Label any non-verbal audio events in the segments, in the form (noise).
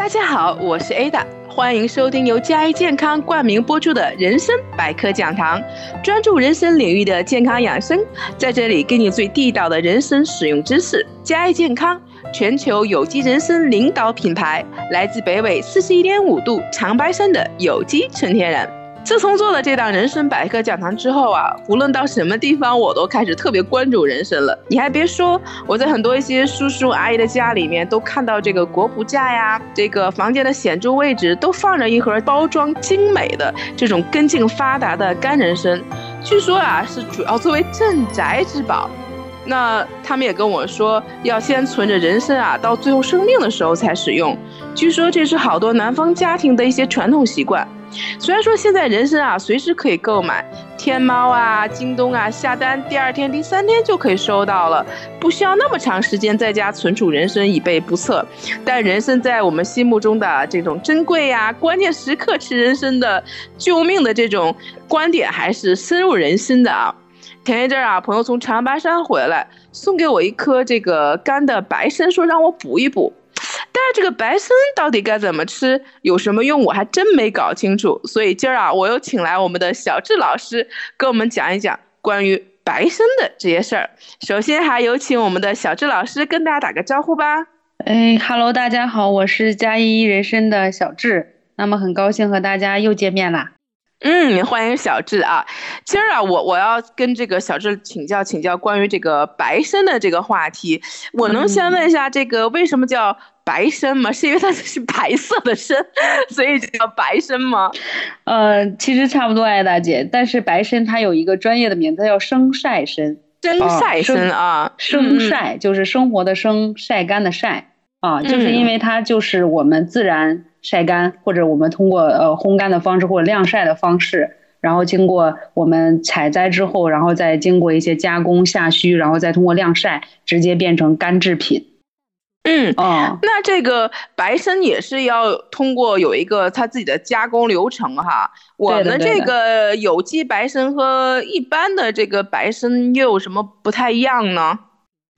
大家好，我是 Ada，欢迎收听由嘉一健康冠名播出的人生百科讲堂，专注人生领域的健康养生，在这里给你最地道的人生使用知识。嘉一健康，全球有机人参领导品牌，来自北纬四十一点五度长白山的有机纯天然。自从做了这档人参百科讲堂之后啊，无论到什么地方，我都开始特别关注人参了。你还别说，我在很多一些叔叔阿姨的家里面都看到这个果脯架呀，这个房间的显著位置都放着一盒包装精美的这种根茎发达的干人参，据说啊是主要作为镇宅之宝。那他们也跟我说，要先存着人参啊，到最后生病的时候才使用。据说这是好多南方家庭的一些传统习惯。虽然说现在人参啊随时可以购买，天猫啊、京东啊下单，第二天、第三天就可以收到了，不需要那么长时间在家存储人参以备不测。但人参在我们心目中的这种珍贵呀，关键时刻吃人参的救命的这种观点还是深入人心的啊。前一阵啊，朋友从长白山回来，送给我一颗这个干的白参，说让我补一补。但是这个白参到底该怎么吃，有什么用，我还真没搞清楚。所以今儿啊，我又请来我们的小智老师，跟我们讲一讲关于白参的这些事儿。首先，还有请我们的小智老师跟大家打个招呼吧。哎哈喽，大家好，我是嘉一人参的小智，那么很高兴和大家又见面啦。嗯，欢迎小智啊！今儿啊，我我要跟这个小智请教请教关于这个白参的这个话题。我能先问一下，这个为什么叫白参吗？(laughs) 是因为它是白色的参，(laughs) 所以叫白参吗？呃，其实差不多，哎，大姐。但是白参它有一个专业的名字，叫生晒参。生晒参啊，生晒就是生活的生，晒干的晒啊，就是因为它就是我们自然。晒干，或者我们通过呃烘干的方式或者晾晒的方式，然后经过我们采摘之后，然后再经过一些加工下须，然后再通过晾晒，直接变成干制品。嗯哦，那这个白参也是要通过有一个它自己的加工流程哈。我们这个有机白参和一般的这个白参又有什么不太一样呢？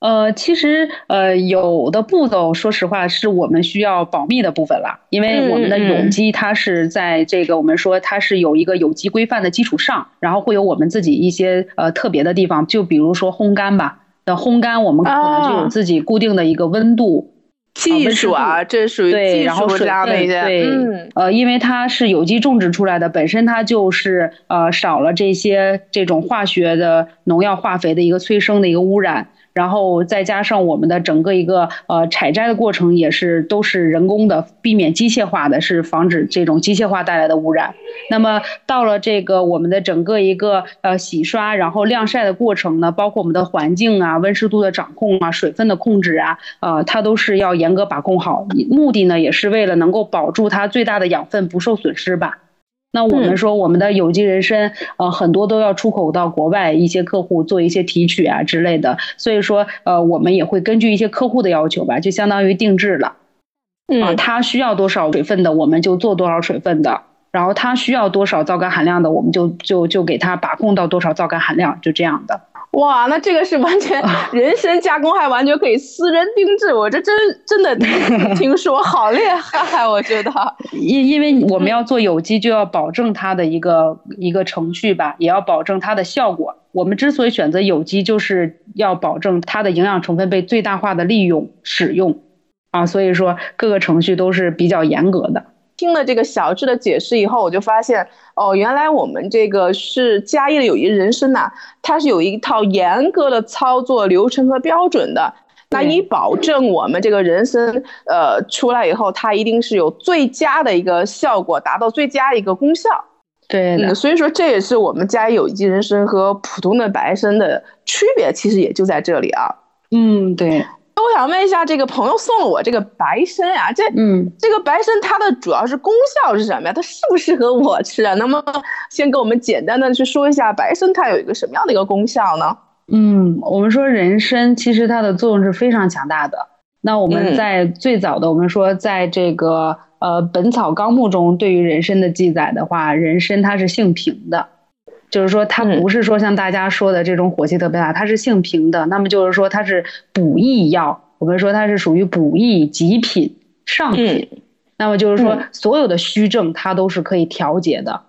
呃，其实呃，有的步骤，说实话是我们需要保密的部分了，因为我们的有机它是在这个我们说它是有一个有机规范的基础上，然后会有我们自己一些呃特别的地方，就比如说烘干吧，的烘干我们可能就有自己固定的一个温度技术啊，这属于对，然后水分对，呃，因为它是有机种植出来的，本身它就是呃少了这些这种化学的农药化肥的一个催生的一个污染。然后再加上我们的整个一个呃采摘的过程也是都是人工的，避免机械化的，是防止这种机械化带来的污染。那么到了这个我们的整个一个呃洗刷，然后晾晒的过程呢，包括我们的环境啊、温湿度的掌控啊、水分的控制啊，呃，它都是要严格把控好。目的呢，也是为了能够保住它最大的养分不受损失吧。那我们说，我们的有机人参，呃，很多都要出口到国外，一些客户做一些提取啊之类的，所以说，呃，我们也会根据一些客户的要求吧，就相当于定制了，嗯，他需要多少水分的，我们就做多少水分的，然后他需要多少皂苷含量的，我们就就就给他把控到多少皂苷含量，就这样的。哇，那这个是完全 (laughs) 人参加工，还完全可以私人定制，我这真真的 (laughs) 听说好厉害，我觉得。(laughs) 因因为我们要做有机，就要保证它的一个一个程序吧，也要保证它的效果。我们之所以选择有机，就是要保证它的营养成分被最大化的利用使用啊，所以说各个程序都是比较严格的。听了这个小智的解释以后，我就发现哦，原来我们这个是嘉义的有谊人参呐，它是有一套严格的操作流程和标准的。那以保证我们这个人参呃出来以后，它一定是有最佳的一个效果，达到最佳一个功效。对，所以说这也是我们嘉义有机人参和普通的白参的区别，其实也就在这里啊。嗯，对。我想问一下，这个朋友送了我这个白参啊，这嗯，这个白参它的主要是功效是什么呀？它适不适合我吃啊？能不能先给我们简单的去说一下白参它有一个什么样的一个功效呢？嗯，我们说人参其实它的作用是非常强大的。那我们在最早的我们说在这个呃《本草纲目》中对于人参的记载的话，人参它是性平的。就是说，它不是说像大家说的这种火气特别大，它是性平的。那么就是说，它是补益药。我们说它是属于补益极品上品那么就是说，所有的虚症它都是可以调节的。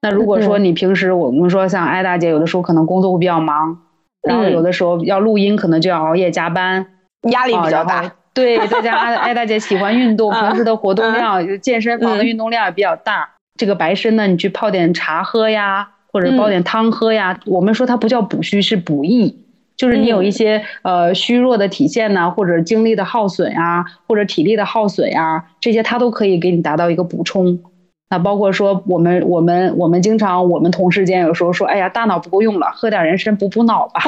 那如果说你平时我们说像艾大姐，有的时候可能工作会比较忙，然后有的时候要录音，可能就要熬夜加班，压力比较大。对，再加上艾大姐喜欢运动，(laughs) 平时的活动量，健身房的运动量也比较大。这个白参呢，你去泡点茶喝呀，或者煲点汤喝呀。我们说它不叫补虚，是补益。就是你有一些呃虚弱的体现呢，或者精力的耗损呀，或者体力的耗损呀，这些它都可以给你达到一个补充。那包括说我们我们我们经常我们同事间有时候说，哎呀，大脑不够用了，喝点人参补补脑吧，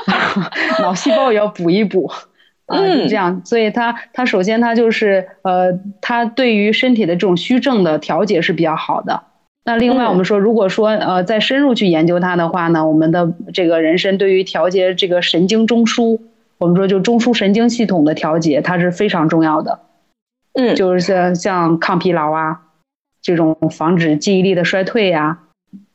(laughs) 脑细胞也要补一补啊，这样。所以它它首先它就是呃，它对于身体的这种虚症的调节是比较好的。那另外，我们说，如果说呃再深入去研究它的话呢，我们的这个人参对于调节这个神经中枢，我们说就中枢神经系统的调节，它是非常重要的。嗯，就是像像抗疲劳啊，这种防止记忆力的衰退呀，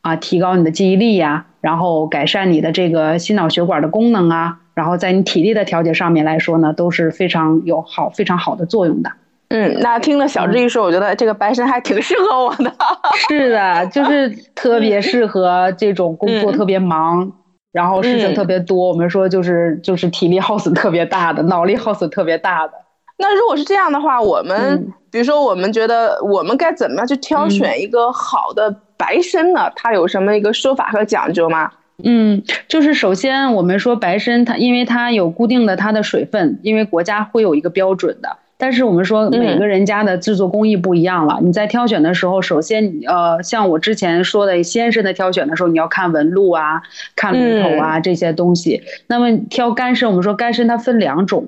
啊，提高你的记忆力呀，然后改善你的这个心脑血管的功能啊，然后在你体力的调节上面来说呢，都是非常有好非常好的作用的。嗯，那听了小志一说，我觉得这个白参还挺适合我的。(laughs) 是的，就是特别适合这种工作特别忙，然后事情特别多。我们说就是就是体力耗损特别大的，脑力耗损特别大的。那如果是这样的话，我们比如说我们觉得我们该怎么样去挑选一个好的白参呢？它有什么一个说法和讲究吗？嗯，就是首先我们说白参，它因为它有固定的它的水分，因为国家会有一个标准的。但是我们说每个人家的制作工艺不一样了，你在挑选的时候，首先呃，像我之前说的鲜参的挑选的时候，你要看纹路啊，看炉头啊这些东西。那么挑干参，我们说干参它分两种，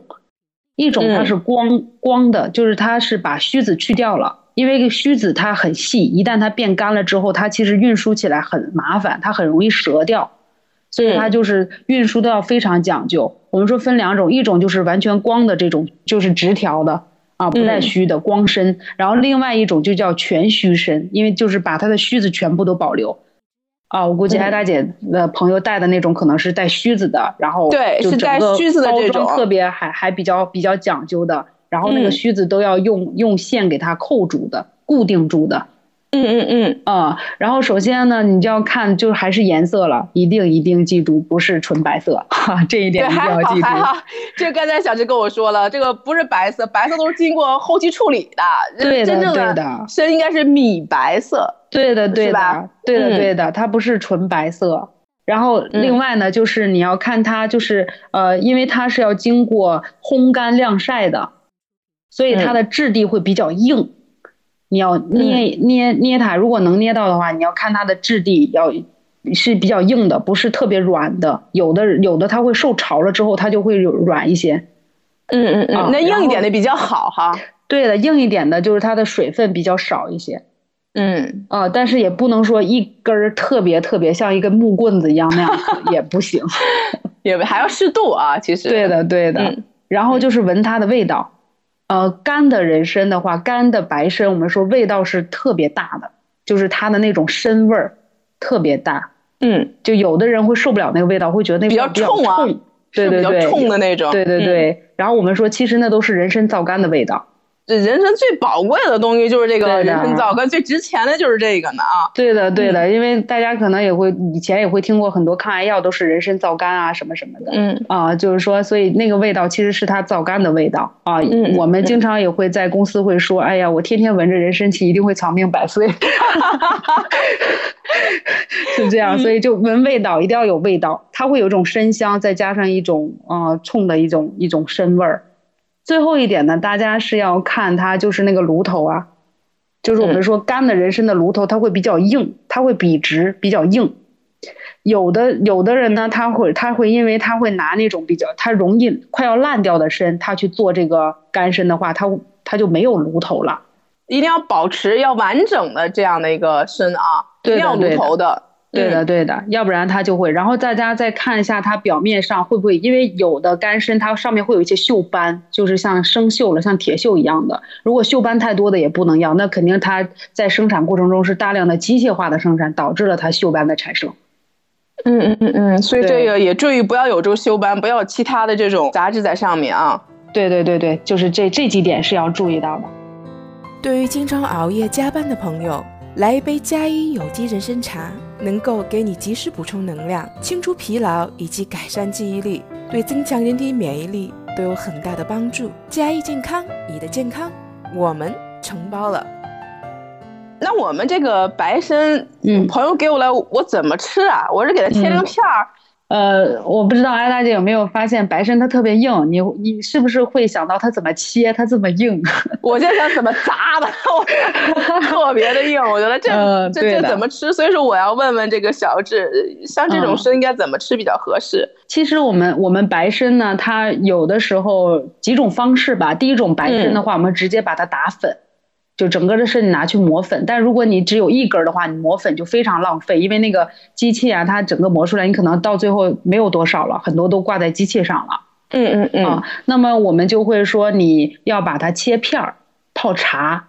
一种它是光光的，就是它是把须子去掉了，因为须子它很细，一旦它变干了之后，它其实运输起来很麻烦，它很容易折掉。所以它就是运输都要非常讲究。我们说分两种，一种就是完全光的这种，就是直条的啊，不带须的光身；然后另外一种就叫全须身，因为就是把它的须子全部都保留。啊，我估计艾大姐的朋友带的那种可能是带须子的，然后对，是带须子的这种，特别还还比较比较讲究的，然后那个须子都要用用线给它扣住的，固定住的。嗯嗯嗯啊，然后首先呢，你就要看，就是还是颜色了，一定一定记住，不是纯白色，哈，这一点一定要记住。这刚才小志跟我说了，这个不是白色，白色都是经过后期处理的。对的，对的，参应该是米白色。对的，对的，对的，对的，它不是纯白色。然后另外呢，就是你要看它，就是呃，因为它是要经过烘干晾晒的，所以它的质地会比较硬。你要捏捏捏它，如果能捏到的话，你要看它的质地要是比较硬的，不是特别软的。有的有的它会受潮了之后，它就会软一些。嗯嗯嗯，那硬一点的比较好哈。对的，硬一点的就是它的水分比较少一些。嗯啊，但是也不能说一根儿特别特别像一根木棍子一样那样 (laughs) 也不行，也还要适度啊。其实对的对的，然后就是闻它的味道。呃，干的人参的话，干的白参，我们说味道是特别大的，就是它的那种参味儿特别大。嗯，就有的人会受不了那个味道，会觉得那个比较冲啊，对对对，冲的那种。对对对，然后我们说，其实那都是人参皂苷的味道。这人参最宝贵的东西就是这个人参皂苷，最值钱的就是这个呢啊！对的，对的，因为大家可能也会以前也会听过很多抗癌药都是人参皂苷啊什么什么的，嗯啊，就是说，所以那个味道其实是它皂苷的味道啊。我们经常也会在公司会说，哎呀，我天天闻着人参气，一定会长命百岁，(laughs) 是这样。所以就闻味道一定要有味道，它会有一种参香，再加上一种啊冲的一种一种参味儿。最后一点呢，大家是要看它就是那个炉头啊，就是我们说干的人参的炉头，它会比较硬，它会笔直比较硬。有的有的人呢，他会他会因为他会拿那种比较他容易快要烂掉的参，他去做这个干参的话，他他就没有炉头了。一定要保持要完整的这样的一个参啊，一定要炉头的。对的，对的，要不然它就会。然后大家再看一下它表面上会不会，因为有的干参它上面会有一些锈斑，就是像生锈了，像铁锈一样的。如果锈斑太多的也不能要，那肯定它在生产过程中是大量的机械化的生产，导致了它锈斑的产生。嗯嗯嗯嗯，所以这个也注意不要有这个锈斑，不要有其他的这种杂质在上面啊。对对对对，就是这这几点是要注意到的。对于经常熬夜加班的朋友，来一杯佳一有机人参茶，能够给你及时补充能量、清除疲劳以及改善记忆力，对增强人体免疫力都有很大的帮助。佳益健康，你的健康，我们承包了。那我们这个白参，嗯，朋友给我了，我怎么吃啊？我是给它切成片儿。呃，我不知道艾大姐有没有发现白参它特别硬，你你是不是会想到它怎么切？它这么硬，(laughs) 我就想怎么砸的，(laughs) 特别的硬。我觉得这这这怎么吃？所以说我要问问这个小智，像这种参应该怎么吃比较合适？其实我们我们白参呢，它有的时候几种方式吧。第一种白参的话，我们直接把它打粉。就整个的是你拿去磨粉，但如果你只有一根的话，你磨粉就非常浪费，因为那个机器啊，它整个磨出来，你可能到最后没有多少了，很多都挂在机器上了。嗯嗯嗯。啊，那么我们就会说你要把它切片儿泡茶。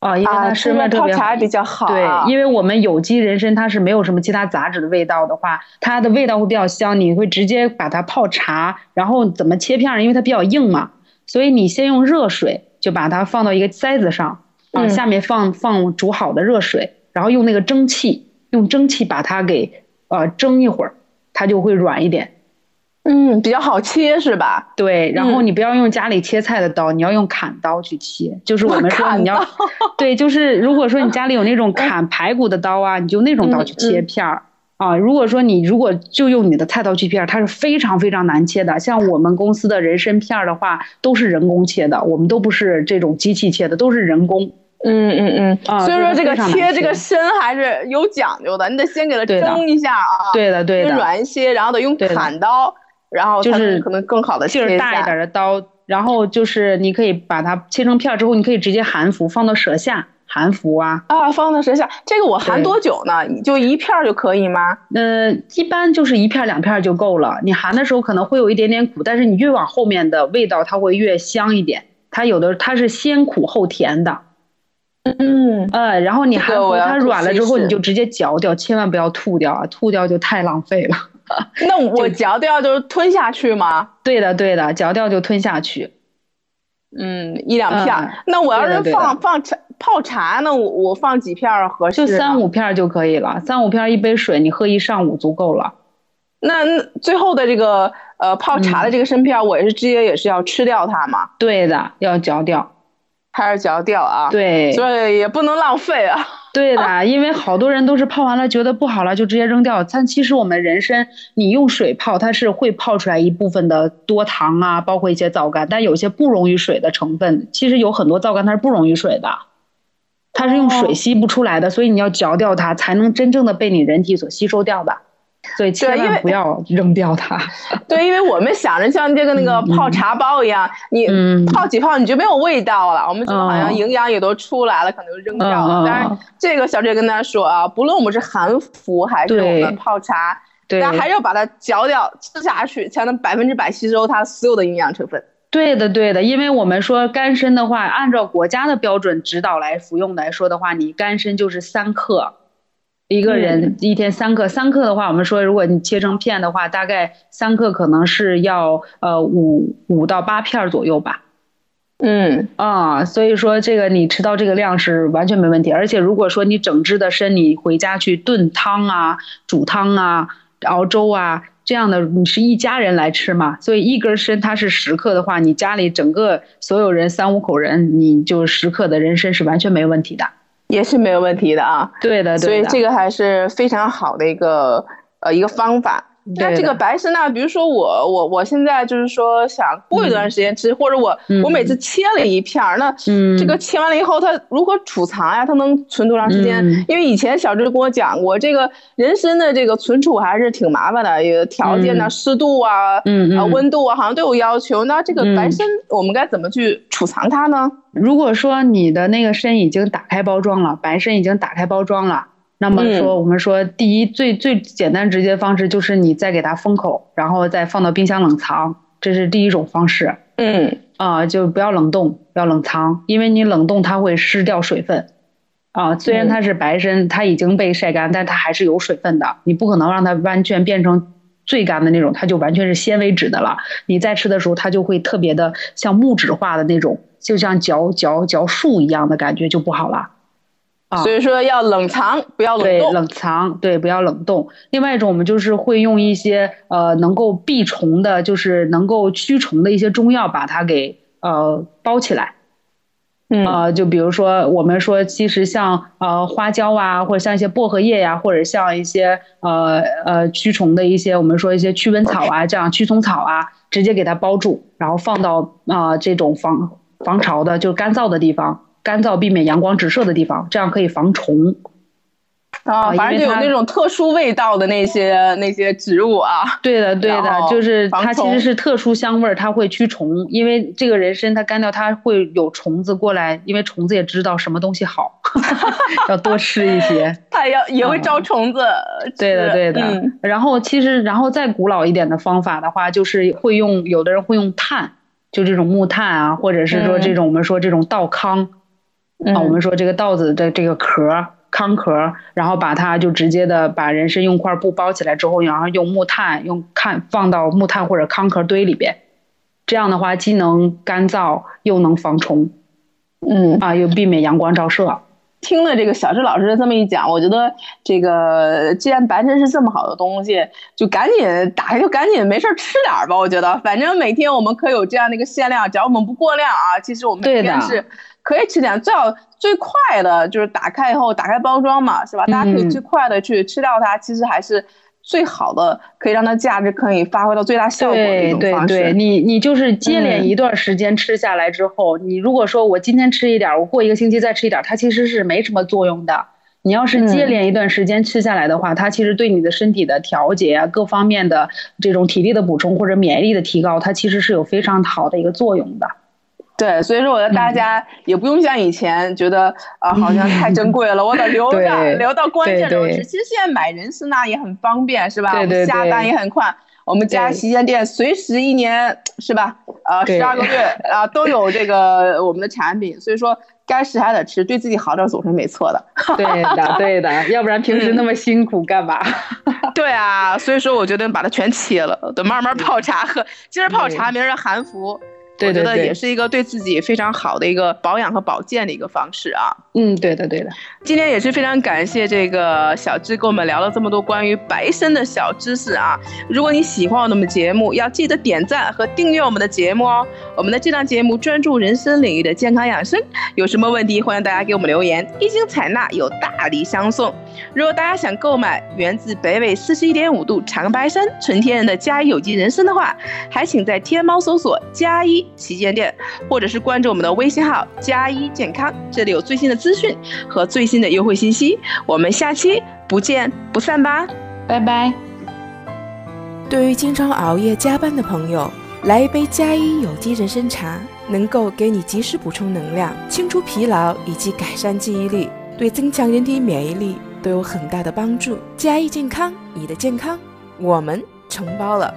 啊，因为它是味特别茶比较好。对，因为我们有机人参它是没有什么其他杂质的味道的话，它的味道会比较香。你会直接把它泡茶，然后怎么切片儿？因为它比较硬嘛，所以你先用热水。就把它放到一个塞子上，啊，下面放放煮好的热水，然后用那个蒸汽，用蒸汽把它给呃蒸一会儿，它就会软一点。嗯，比较好切是吧？对，然后你不要用家里切菜的刀，你要用砍刀去切。就是我们说你要，(laughs) 对，就是如果说你家里有那种 (laughs) 砍排骨的刀啊，你就那种刀去切片儿。啊，如果说你如果就用你的菜刀去片，它是非常非常难切的。像我们公司的人参片的话，都是人工切的，我们都不是这种机器切的，都是人工。嗯嗯嗯。啊，所以说这个切这个参还是有讲究的，你得先给它蒸一下啊。对的对的。软一些，然后得用砍刀，然后就是可能更好的劲儿大一点的刀，然后就是你可以把它切成片之后，你可以直接含服放到舌下。含服啊啊，放到舌下，这个我含多久呢？就一片就可以吗？呃，一般就是一片两片就够了。你含的时候可能会有一点点苦，但是你越往后面的味道它会越香一点。它有的它是先苦后甜的，嗯呃，然后你含服它软了之后，你就直接嚼掉，千万不要吐掉啊，吐掉就太浪费了。(laughs) 那 (laughs) 我嚼掉就是吞下去吗？对的对的，嚼掉就吞下去。嗯，一两片。那我要是放放茶泡茶，呢我我放几片合适？就三五片就可以了，三五片一杯水，你喝一上午足够了。那那最后的这个呃泡茶的这个参片，我也是直接也是要吃掉它嘛？对的，要嚼掉，还是嚼掉啊？对，所以也不能浪费啊。对的，因为好多人都是泡完了觉得不好了就直接扔掉。但其实我们人参，你用水泡，它是会泡出来一部分的多糖啊，包括一些皂苷。但有些不溶于水的成分，其实有很多皂苷它是不溶于水的，它是用水吸不出来的，所以你要嚼掉它，才能真正的被你人体所吸收掉的。所以千万不要扔掉它。对，因为我们想着像这个那个泡茶包一样，你泡几泡你就没有味道了，我们就好像营养也都出来了，可能就扔掉了。但是这个小姐跟大家说啊，不论我们是含服还是我们泡茶，大家还是要把它嚼掉吃下去，才能百分之百吸收它所有的营养成分。对的，对的，因为我们说干参的话，按照国家的标准指导来服用来说的话，你干参就是三克。一个人一天三克，三克的话，我们说如果你切成片的话，大概三克可能是要呃五五到八片左右吧。嗯啊，所以说这个你吃到这个量是完全没问题。而且如果说你整只的参，你回家去炖汤啊、煮汤啊、熬粥啊这样的，你是一家人来吃嘛，所以一根参它是十克的话，你家里整个所有人三五口人，你就十克的人参是完全没问题的。也是没有问题的啊，对的，对所以这个还是非常好的一个呃一个方法。那这个白参呢？比如说我我我现在就是说想过一段时间吃，或者我我每次切了一片儿，那这个切完了以后，它如何储藏呀？它能存多长时间？因为以前小志跟我讲过，这个人参的这个存储还是挺麻烦的，有条件呢，湿度啊，啊温度啊，好像都有要求。那这个白参我们该怎么去储藏它呢？如果说你的那个参已经打开包装了，白参已经打开包装了。那么说，我们说第一最最简单直接的方式就是你再给它封口，然后再放到冰箱冷藏，这是第一种方式。嗯啊，就不要冷冻，要冷藏，因为你冷冻它会失掉水分。啊，虽然它是白参，它已经被晒干，但它还是有水分的，你不可能让它完全变成最干的那种，它就完全是纤维质的了。你再吃的时候，它就会特别的像木质化的那种，就像嚼嚼嚼树一样的感觉，就不好了。所以说要冷藏，不要冷冻。对，冷藏，对，不要冷冻。另外一种，我们就是会用一些呃能够避虫的，就是能够驱虫的一些中药，把它给呃包起来。嗯，就比如说我们说，其实像呃花椒啊，或者像一些薄荷叶呀，或者像一些呃呃驱虫的一些，我们说一些驱蚊草啊，这样驱虫草啊，直接给它包住，然后放到啊这种防防潮的，就干燥的地方。干燥、避免阳光直射的地方，这样可以防虫。啊，反正就有那种特殊味道的那些那些植物啊。对的，对的，就是它其实是特殊香味儿，它会驱虫。因为这个人参它干掉，它会有虫子过来，因为虫子也知道什么东西好，(laughs) 要多吃一些。(laughs) 它要也会招虫子。对的，对的。然后其实，然后再古老一点的方法的话，就是会用有的人会用炭，就这种木炭啊，或者是说这种我们说这种稻糠。啊，我们说这个稻子的这个壳糠壳，然后把它就直接的把人参用块布包起来之后，然后用木炭用看放到木炭或者糠壳堆里边，这样的话既能干燥又能防虫，嗯。啊又避免阳光照射。听了这个小智老师这么一讲，我觉得这个既然白参是这么好的东西，就赶紧打开就赶紧没事吃点儿吧。我觉得反正每天我们可有这样的一个限量，只要我们不过量啊，其实我们每天是。可以吃点，最好最快的就是打开以后打开包装嘛，是吧？大家可以最快的去吃掉它，其实还是最好的，可以让它价值可以发挥到最大效果的一种方式。对对对，你你就是接连一段时间吃下来之后，你如果说我今天吃一点，我过一个星期再吃一点，它其实是没什么作用的。你要是接连一段时间吃下来的话，它其实对你的身体的调节啊，各方面的这种体力的补充或者免疫力的提高，它其实是有非常好的一个作用的。对，所以说我觉得大家也不用像以前觉得啊，好像太珍贵了，我得留着，留到关键时候吃。其实现在买人参呐也很方便，是吧？我们下单也很快。我们家旗舰店随时一年是吧？呃，十二个月 (laughs) 啊都有这个我们的产品，所以说该吃还得吃，对自己好点总是没错的。对的，(laughs) 对的，要不然平时那么辛苦干嘛？(laughs) 对啊，所以说我觉得把它全切了，得慢慢泡茶喝。今儿泡茶，明儿含服。我觉得也是一个对自己非常好的一个保养和保健的一个方式啊。嗯，对的，对的。今天也是非常感谢这个小智跟我们聊了这么多关于白参的小知识啊。如果你喜欢我们节目，要记得点赞和订阅我们的节目哦。我们的这档节目专注人参领域的健康养生，有什么问题欢迎大家给我们留言，一经采纳有大礼相送。如果大家想购买源自北纬四十一点五度长白山纯天然的嘉一有机人参的话，还请在天猫搜索嘉一。旗舰店，或者是关注我们的微信号“加一健康”，这里有最新的资讯和最新的优惠信息。我们下期不见不散吧，拜拜。对于经常熬夜加班的朋友，来一杯加一有机人参茶，能够给你及时补充能量、清除疲劳以及改善记忆力，对增强人体免疫力都有很大的帮助。加一健康，你的健康我们承包了。